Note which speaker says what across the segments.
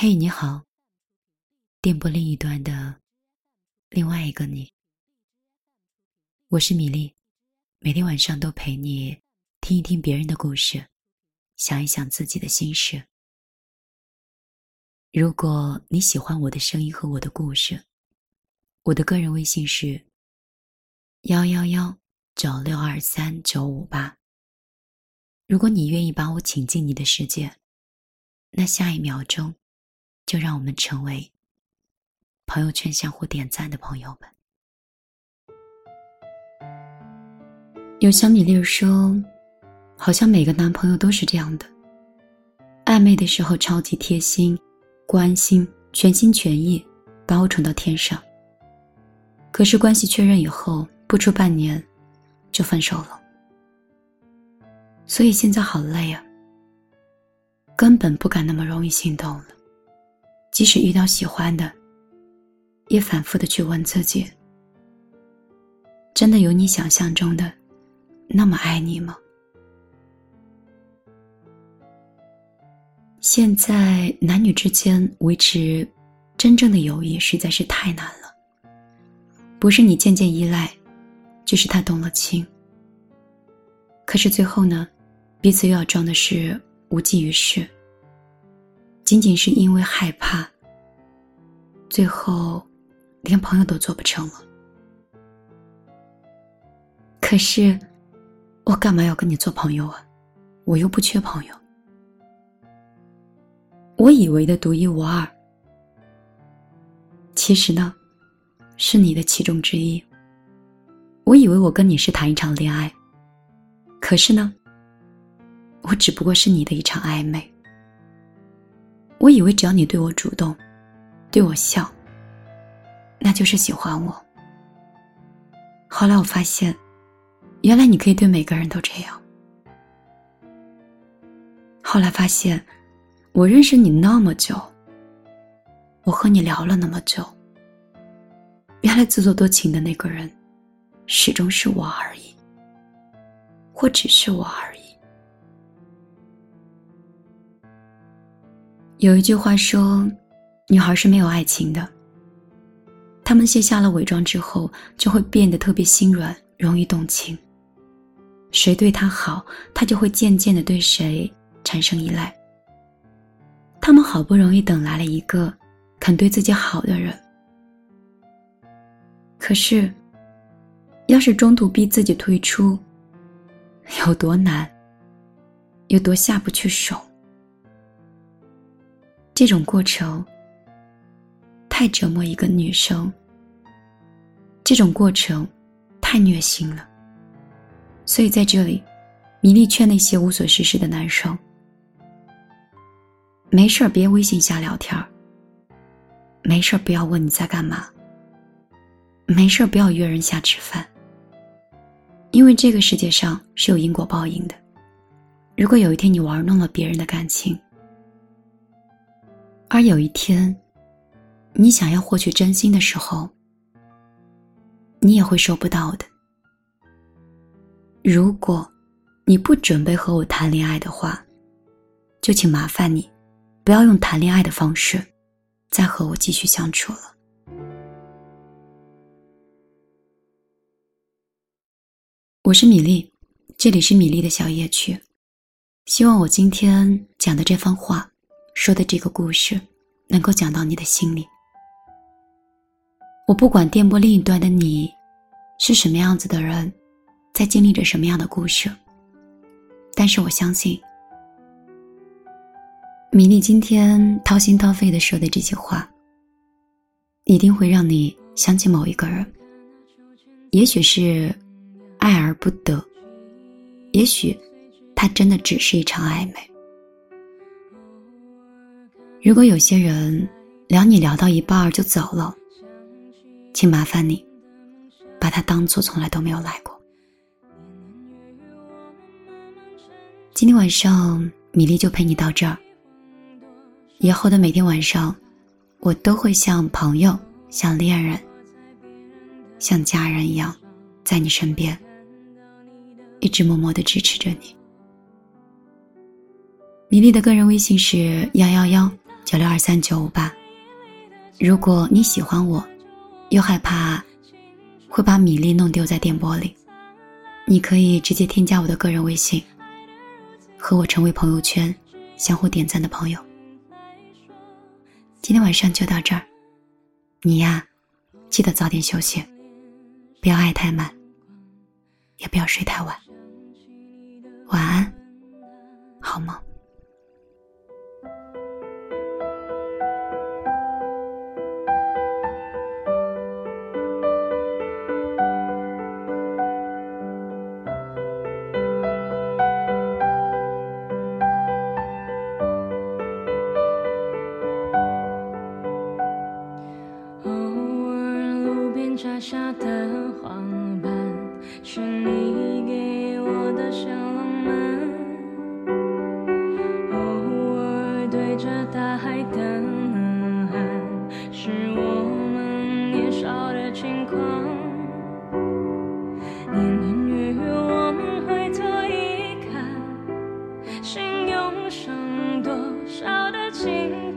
Speaker 1: 嘿，你好。电波另一端的另外一个你，我是米粒，每天晚上都陪你听一听别人的故事，想一想自己的心事。如果你喜欢我的声音和我的故事，我的个人微信是幺幺幺九六二三九五八。如果你愿意把我请进你的世界，那下一秒钟。就让我们成为朋友圈相互点赞的朋友们。有小米粒说，好像每个男朋友都是这样的，暧昧的时候超级贴心、关心、全心全意，把我宠到天上。可是关系确认以后，不出半年就分手了。所以现在好累啊，根本不敢那么容易心动了。即使遇到喜欢的，也反复的去问自己：真的有你想象中的那么爱你吗？现在男女之间维持真正的友谊实在是太难了。不是你渐渐依赖，就是他动了情。可是最后呢，彼此又要装的是无济于事。仅仅是因为害怕，最后连朋友都做不成了。可是，我干嘛要跟你做朋友啊？我又不缺朋友。我以为的独一无二，其实呢，是你的其中之一。我以为我跟你是谈一场恋爱，可是呢，我只不过是你的一场暧昧。我以为只要你对我主动，对我笑，那就是喜欢我。后来我发现，原来你可以对每个人都这样。后来发现，我认识你那么久，我和你聊了那么久，原来自作多情的那个人，始终是我而已，或只是我而已。有一句话说，女孩是没有爱情的。她们卸下了伪装之后，就会变得特别心软，容易动情。谁对她好，她就会渐渐的对谁产生依赖。她们好不容易等来了一个肯对自己好的人，可是，要是中途逼自己退出，有多难，有多下不去手。这种过程太折磨一个女生，这种过程太虐心了。所以在这里，米粒劝那些无所事事的男生：没事儿别微信瞎聊天儿，没事儿不要问你在干嘛，没事儿不要约人下吃饭。因为这个世界上是有因果报应的。如果有一天你玩弄了别人的感情，而有一天，你想要获取真心的时候，你也会收不到的。如果你不准备和我谈恋爱的话，就请麻烦你，不要用谈恋爱的方式，再和我继续相处了。我是米粒，这里是米粒的小夜曲，希望我今天讲的这番话。说的这个故事，能够讲到你的心里。我不管电波另一端的你，是什么样子的人，在经历着什么样的故事。但是我相信，米粒今天掏心掏肺的说的这些话，一定会让你想起某一个人。也许是爱而不得，也许他真的只是一场暧昧。如果有些人聊你聊到一半就走了，请麻烦你把他当做从来都没有来过。今天晚上米粒就陪你到这儿。以后的每天晚上，我都会像朋友、像恋人、像家人一样，在你身边，一直默默的支持着你。米粒的个人微信是幺幺幺。九六二三九五八。如果你喜欢我，又害怕会把米粒弄丢在电波里，你可以直接添加我的个人微信，和我成为朋友圈相互点赞的朋友。今天晚上就到这儿，你呀，记得早点休息，不要爱太满，也不要睡太晚。晚安，好梦。
Speaker 2: 摘下的花瓣，是你给我的小浪漫。偶尔对着大海的呐喊，是我们年少的轻狂。年年月月，我们回头一看，心涌上多少的情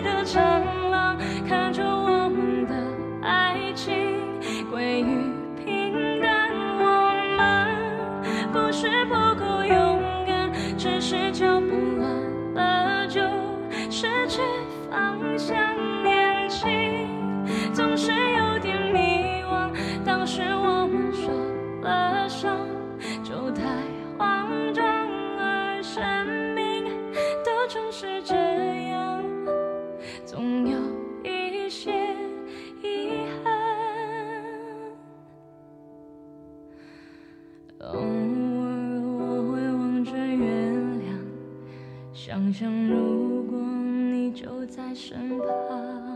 Speaker 2: 的长廊，看着我们的爱情归于平淡。我们不是不够勇敢，只是脚步乱了就失去方向。年轻总是有点迷惘，当时我们受了伤。就太慌张，而生命都总是这样，想象如果你就在身旁。